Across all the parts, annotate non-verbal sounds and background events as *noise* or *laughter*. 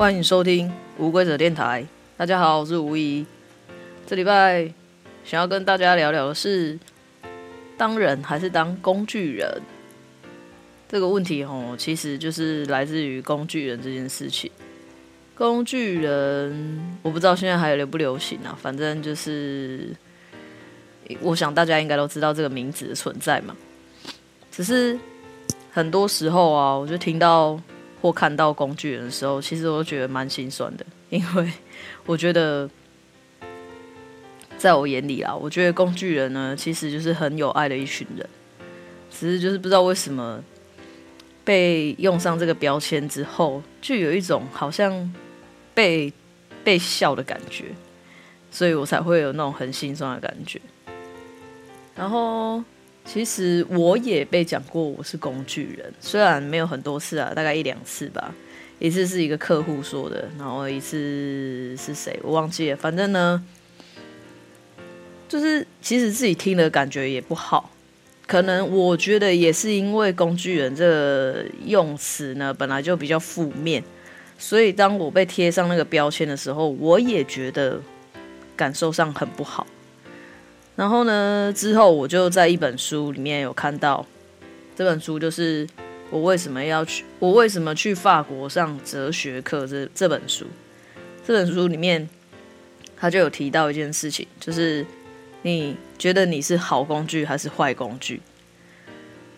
欢迎收听无规则电台。大家好，我是吴怡。这礼拜想要跟大家聊聊的是，当人还是当工具人？这个问题吼，其实就是来自于工具人这件事情。工具人，我不知道现在还流不流行啊。反正就是，我想大家应该都知道这个名字的存在嘛。只是很多时候啊，我就听到。或看到工具人的时候，其实我觉得蛮心酸的，因为我觉得，在我眼里啊，我觉得工具人呢，其实就是很有爱的一群人，只是就是不知道为什么被用上这个标签之后，就有一种好像被被笑的感觉，所以我才会有那种很心酸的感觉，然后。其实我也被讲过我是工具人，虽然没有很多次啊，大概一两次吧。一次是一个客户说的，然后一次是谁我忘记了。反正呢，就是其实自己听的感觉也不好。可能我觉得也是因为工具人这个用词呢本来就比较负面，所以当我被贴上那个标签的时候，我也觉得感受上很不好。然后呢，之后我就在一本书里面有看到，这本书就是我为什么要去，我为什么去法国上哲学课这这本书。这本书里面，他就有提到一件事情，就是你觉得你是好工具还是坏工具？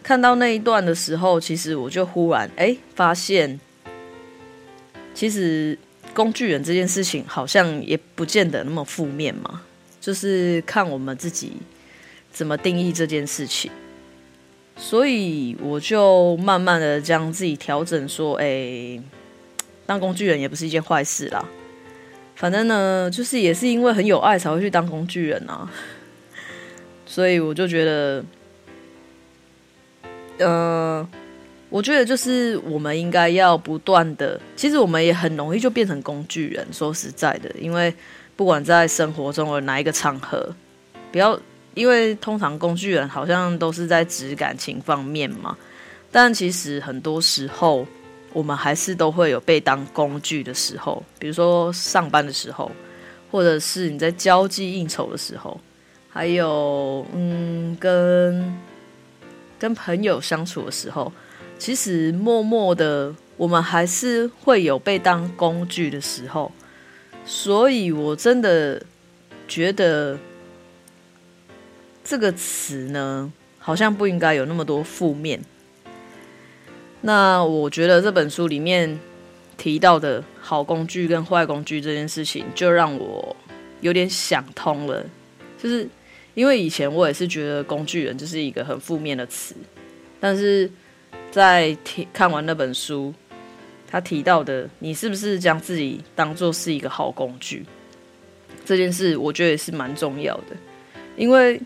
看到那一段的时候，其实我就忽然哎发现，其实工具人这件事情好像也不见得那么负面嘛。就是看我们自己怎么定义这件事情，所以我就慢慢的将自己调整，说，哎，当工具人也不是一件坏事啦。反正呢，就是也是因为很有爱才会去当工具人啊。所以我就觉得，呃，我觉得就是我们应该要不断的，其实我们也很容易就变成工具人。说实在的，因为。不管在生活中的哪一个场合，不要因为通常工具人好像都是在指感情方面嘛，但其实很多时候我们还是都会有被当工具的时候，比如说上班的时候，或者是你在交际应酬的时候，还有嗯跟跟朋友相处的时候，其实默默的我们还是会有被当工具的时候。所以，我真的觉得这个词呢，好像不应该有那么多负面。那我觉得这本书里面提到的好工具跟坏工具这件事情，就让我有点想通了。就是因为以前我也是觉得工具人就是一个很负面的词，但是在看完那本书。他提到的，你是不是将自己当做是一个好工具？这件事我觉得也是蛮重要的，因为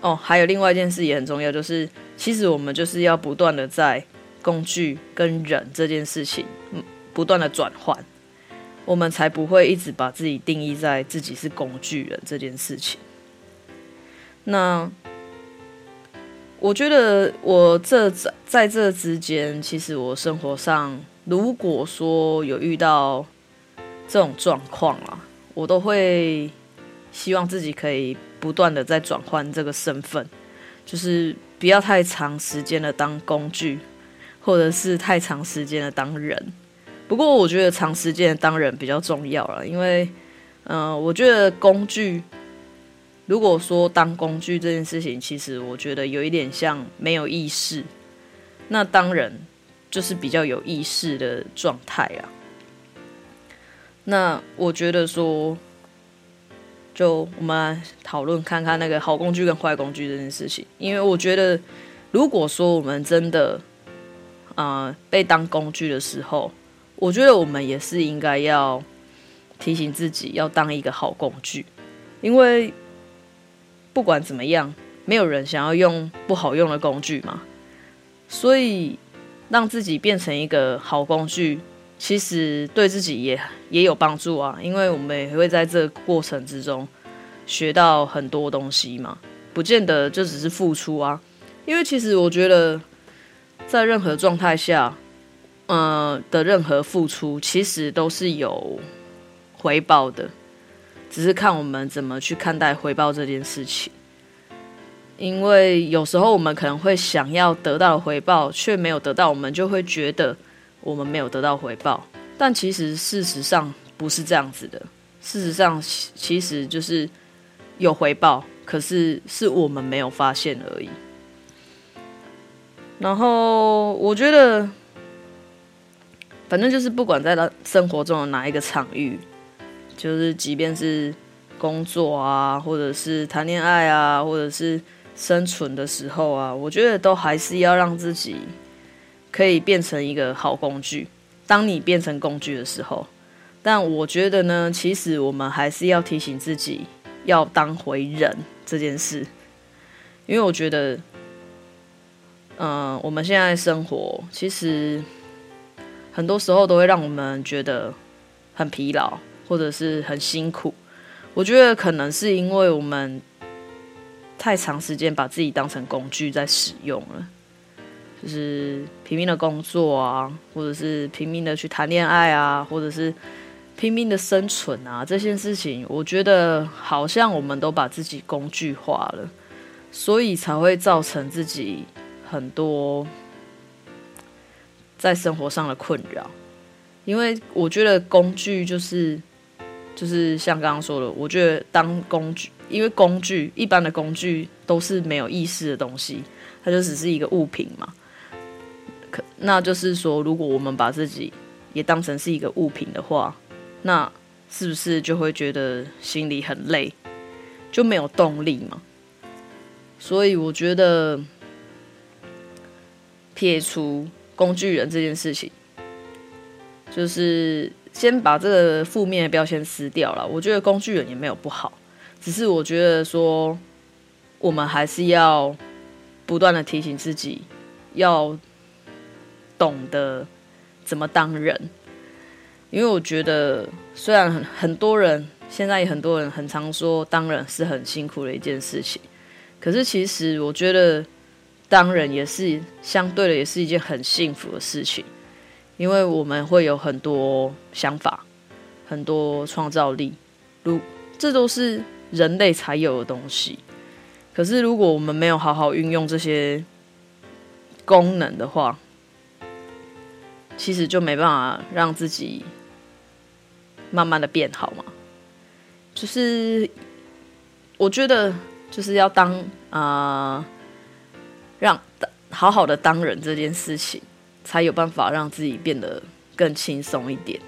哦，还有另外一件事也很重要，就是其实我们就是要不断的在工具跟人这件事情，不断的转换，我们才不会一直把自己定义在自己是工具人这件事情。那我觉得我这在在这之间，其实我生活上。如果说有遇到这种状况啊，我都会希望自己可以不断的在转换这个身份，就是不要太长时间的当工具，或者是太长时间的当人。不过我觉得长时间的当人比较重要了，因为，嗯、我觉得工具，如果说当工具这件事情，其实我觉得有一点像没有意识，那当人。就是比较有意识的状态啊。那我觉得说，就我们来讨论看看那个好工具跟坏工具这件事情。因为我觉得，如果说我们真的啊、被当工具的时候，我觉得我们也是应该要提醒自己要当一个好工具。因为不管怎么样，没有人想要用不好用的工具嘛，所以。让自己变成一个好工具，其实对自己也也有帮助啊，因为我们也会在这个过程之中学到很多东西嘛，不见得就只是付出啊。因为其实我觉得，在任何状态下，呃的任何付出，其实都是有回报的，只是看我们怎么去看待回报这件事情。因为有时候我们可能会想要得到回报，却没有得到，我们就会觉得我们没有得到回报。但其实事实上不是这样子的，事实上其实就是有回报，可是是我们没有发现而已。然后我觉得，反正就是不管在生活中的哪一个场域，就是即便是工作啊，或者是谈恋爱啊，或者是。生存的时候啊，我觉得都还是要让自己可以变成一个好工具。当你变成工具的时候，但我觉得呢，其实我们还是要提醒自己要当回人这件事，因为我觉得，嗯、我们现在生活其实很多时候都会让我们觉得很疲劳，或者是很辛苦。我觉得可能是因为我们。太长时间把自己当成工具在使用了，就是拼命的工作啊，或者是拼命的去谈恋爱啊，或者是拼命的生存啊，这些事情，我觉得好像我们都把自己工具化了，所以才会造成自己很多在生活上的困扰。因为我觉得工具就是就是像刚刚说的，我觉得当工具。因为工具，一般的工具都是没有意识的东西，它就只是一个物品嘛。可那就是说，如果我们把自己也当成是一个物品的话，那是不是就会觉得心里很累，就没有动力嘛？所以我觉得撇除工具人这件事情，就是先把这个负面的标签撕掉了。我觉得工具人也没有不好。只是我觉得说，我们还是要不断的提醒自己，要懂得怎么当人。因为我觉得，虽然很很多人现在也很多人很常说当人是很辛苦的一件事情，可是其实我觉得当人也是相对的，也是一件很幸福的事情，因为我们会有很多想法，很多创造力，如这都是。人类才有的东西，可是如果我们没有好好运用这些功能的话，其实就没办法让自己慢慢的变好嘛。就是我觉得就是要当啊、呃，让好好的当人这件事情，才有办法让自己变得更轻松一点。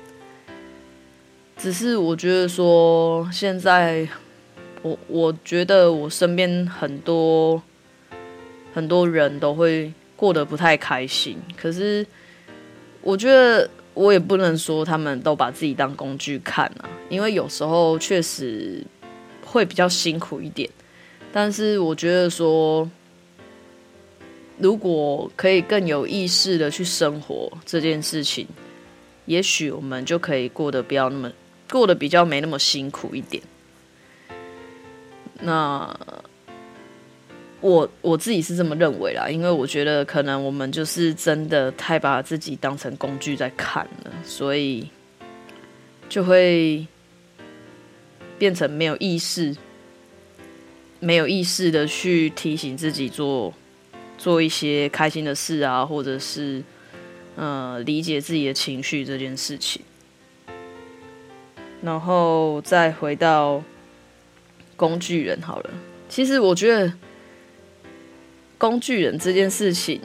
只是我觉得说现在。我我觉得我身边很多很多人都会过得不太开心，可是我觉得我也不能说他们都把自己当工具看啊，因为有时候确实会比较辛苦一点。但是我觉得说，如果可以更有意识的去生活这件事情，也许我们就可以过得不要那么过得比较没那么辛苦一点。那我我自己是这么认为啦，因为我觉得可能我们就是真的太把自己当成工具在看了，所以就会变成没有意识、没有意识的去提醒自己做做一些开心的事啊，或者是呃理解自己的情绪这件事情，然后再回到。工具人好了，其实我觉得工具人这件事情，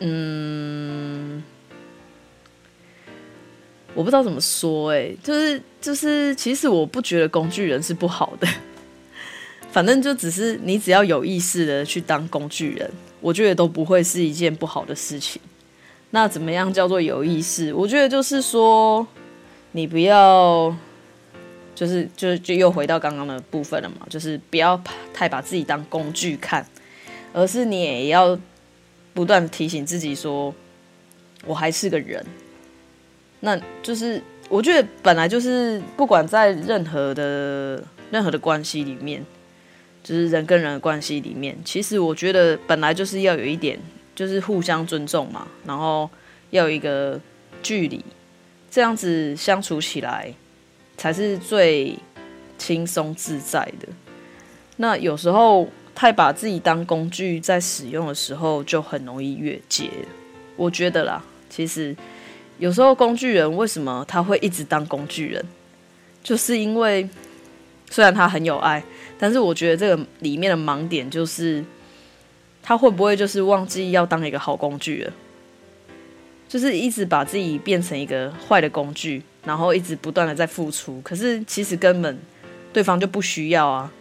嗯，我不知道怎么说，哎，就是就是，其实我不觉得工具人是不好的，反正就只是你只要有意识的去当工具人，我觉得都不会是一件不好的事情。那怎么样叫做有意识？我觉得就是说，你不要。就是就就又回到刚刚的部分了嘛，就是不要太把自己当工具看，而是你也要不断提醒自己说，我还是个人。那就是我觉得本来就是不管在任何的任何的关系里面，就是人跟人的关系里面，其实我觉得本来就是要有一点就是互相尊重嘛，然后要有一个距离，这样子相处起来才是最轻松自在的。那有时候太把自己当工具在使用的时候，就很容易越界。我觉得啦，其实有时候工具人为什么他会一直当工具人，就是因为虽然他很有爱，但是我觉得这个里面的盲点就是他会不会就是忘记要当一个好工具了，就是一直把自己变成一个坏的工具，然后一直不断的在付出，可是其实根本对方就不需要啊。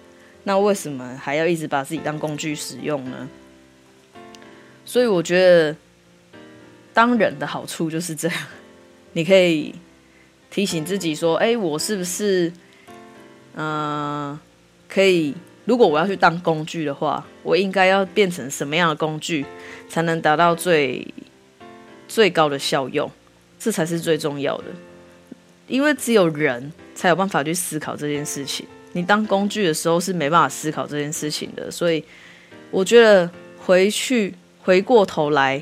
那为什么还要一直把自己当工具使用呢？所以我觉得，当人的好处就是这样，你可以提醒自己说：“哎，我是不是，嗯、可以？如果我要去当工具的话，我应该要变成什么样的工具，才能达到最最高的效用？这才是最重要的，因为只有人才有办法去思考这件事情。”你当工具的时候是没办法思考这件事情的，所以我觉得回去回过头来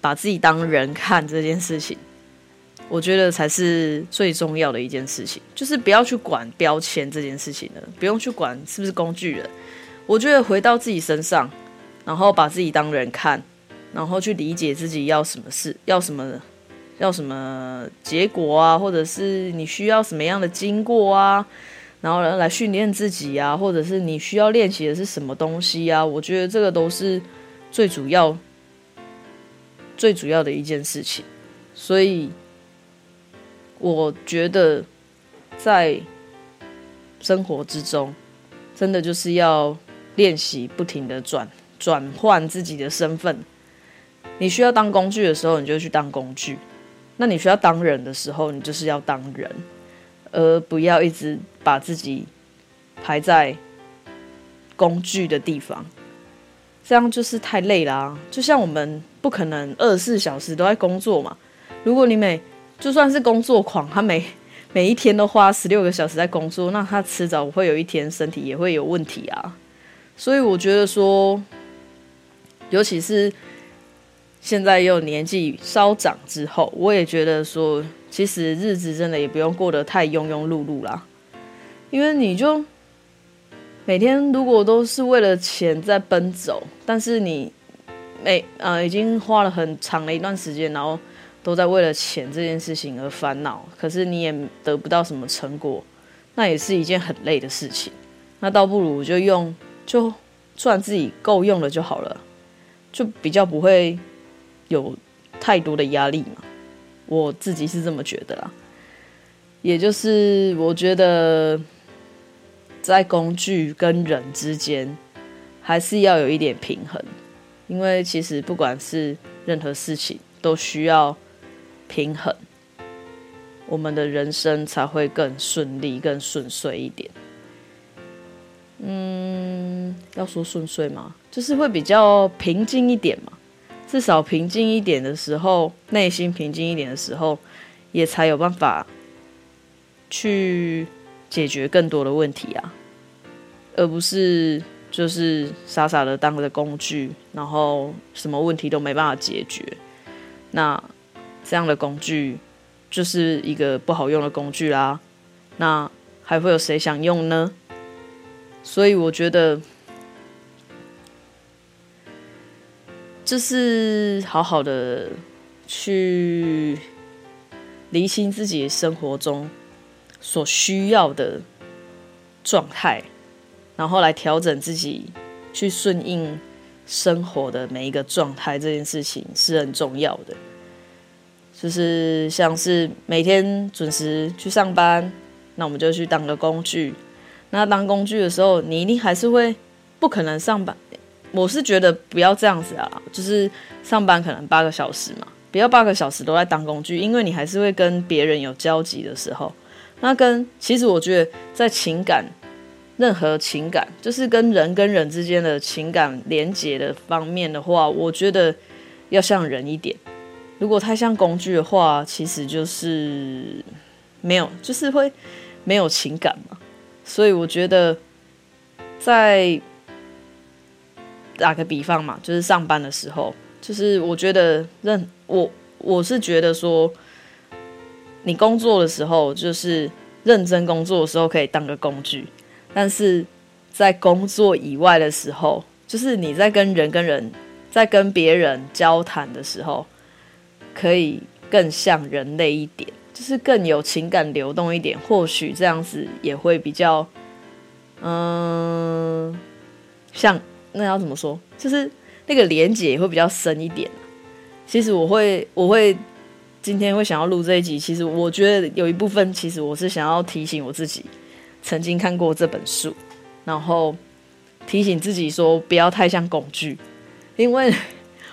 把自己当人看这件事情，我觉得才是最重要的一件事情，就是不要去管标签这件事情了，不用去管是不是工具人。我觉得回到自己身上，然后把自己当人看，然后去理解自己要什么事，要什么要什么结果啊，或者是你需要什么样的经过啊。然后来训练自己啊，或者是你需要练习的是什么东西啊？我觉得这个都是最主要、最主要的一件事情。所以我觉得在生活之中，真的就是要练习不停的转转换自己的身份。你需要当工具的时候，你就去当工具；那你需要当人的时候，你就是要当人。而不要一直把自己排在工具的地方，这样就是太累啦啊。就像我们不可能二十四小时都在工作嘛。如果你每就算是工作狂，他每 *laughs* 每一天都花十六个小时在工作，那他迟早会有一天身体也会有问题啊。所以我觉得说，尤其是现在又年纪稍长之后，我也觉得说。其实日子真的也不用过得太庸庸碌碌啦，因为你就每天如果都是为了钱在奔走，但是你每呃已经花了很长的一段时间，然后都在为了钱这件事情而烦恼，可是你也得不到什么成果，那也是一件很累的事情。那倒不如就用就赚自己够用了就好了，就比较不会有太多的压力嘛。我自己是这么觉得啦，也就是我觉得在工具跟人之间还是要有一点平衡，因为其实不管是任何事情都需要平衡，我们的人生才会更顺利、更顺遂一点。嗯，要说顺遂吗？就是会比较平静一点嘛。至少平静一点的时候，内心平静一点的时候，也才有办法去解决更多的问题啊，而不是就是傻傻的当个工具，然后什么问题都没办法解决。那这样的工具就是一个不好用的工具啦。那还会有谁想用呢？所以我觉得。就是好好的去厘清自己生活中所需要的状态，然后来调整自己，去顺应生活的每一个状态。这件事情是很重要的。就是像是每天准时去上班，那我们就去当个工具。那当工具的时候，你一定还是会不可能上班。我是觉得不要这样子啊，就是上班可能八个小时嘛，不要八个小时都在当工具，因为你还是会跟别人有交集的时候。那跟其实我觉得在情感，任何情感，就是跟人跟人之间的情感连接的方面的话，我觉得要像人一点。如果太像工具的话，其实就是没有，就是会没有情感嘛。所以我觉得在。打个比方嘛，就是上班的时候，就是我觉得认我我是觉得说，你工作的时候，就是认真工作的时候，可以当个工具；但是在工作以外的时候，就是你在跟人跟人，在跟别人交谈的时候，可以更像人类一点，就是更有情感流动一点。或许这样子也会比较，嗯，像那要怎么说？就是那个连接也会比较深一点。其实我会，我会。今天会想要录这一集，其实我觉得有一部分，其实我是想要提醒我自己，曾经看过这本书，然后提醒自己说不要太像工具，因为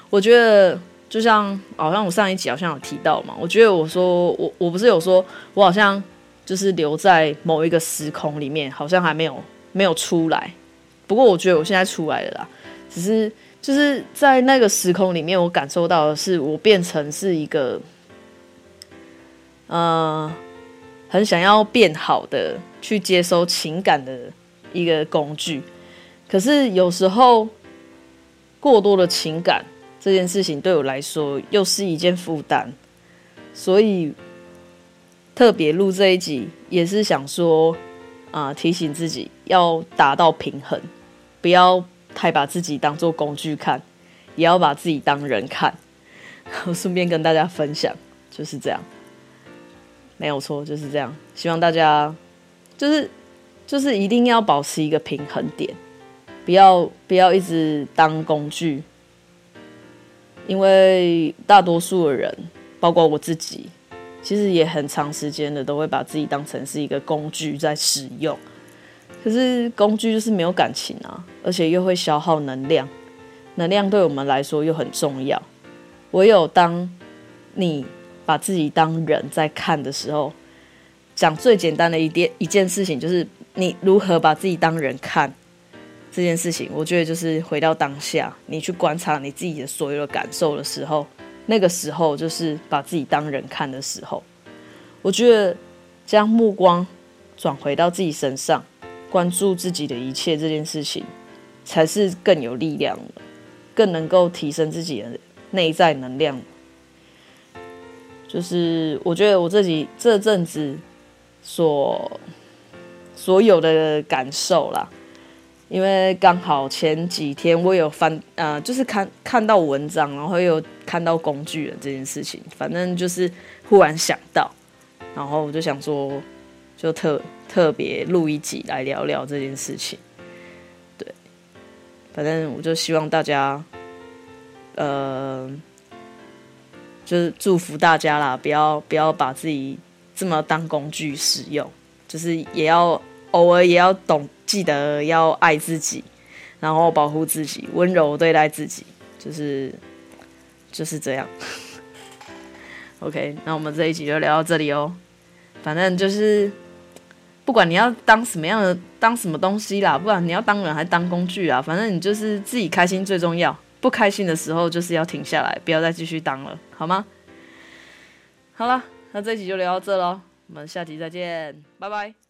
我觉得就像好像我上一集好像有提到嘛，我觉得我说我我不是有说我好像就是留在某一个时空里面，好像还没有没有出来，不过我觉得我现在出来了啦，只是就是在那个时空里面，我感受到的是我变成是一个。呃，很想要变好的，去接收情感的一个工具，可是有时候过多的情感这件事情对我来说又是一件负担，所以特别录这一集也是想说，啊、提醒自己要达到平衡，不要太把自己当做工具看，也要把自己当人看。*laughs* 我顺便跟大家分享，就是这样。没有错，就是这样。希望大家就是就是一定要保持一个平衡点，不要不要一直当工具，因为大多数的人，包括我自己，其实也很长时间的都会把自己当成是一个工具在使用。可是工具就是没有感情啊，而且又会消耗能量，能量对我们来说又很重要。唯有当你。把自己当人在看的时候，讲最简单的一点一件事情，就是你如何把自己当人看这件事情。我觉得就是回到当下，你去观察你自己的所有的感受的时候，那个时候就是把自己当人看的时候。我觉得将目光转回到自己身上，关注自己的一切这件事情，才是更有力量的，更能够提升自己的内在能量。就是我觉得我自己这阵子所所有的感受啦，因为刚好前几天我有翻呃，就是看看到文章，然后又看到工具人这件事情，反正就是忽然想到，然后我就想说，就特特别录一集来聊聊这件事情。对，反正我就希望大家，呃。就是祝福大家啦，不要不要把自己这么当工具使用，就是也要偶尔也要懂，记得要爱自己，然后保护自己，温柔对待自己，就是就是这样。OK，那我们这一集就聊到这里哦。反正就是不管你要当什么样的，当什么东西啦，不管你要当人还是当工具啊，反正你就是自己开心最重要。不开心的时候，就是要停下来，不要再继续当了，好吗？好了，那这一集就聊到这喽，我们下集再见，拜拜。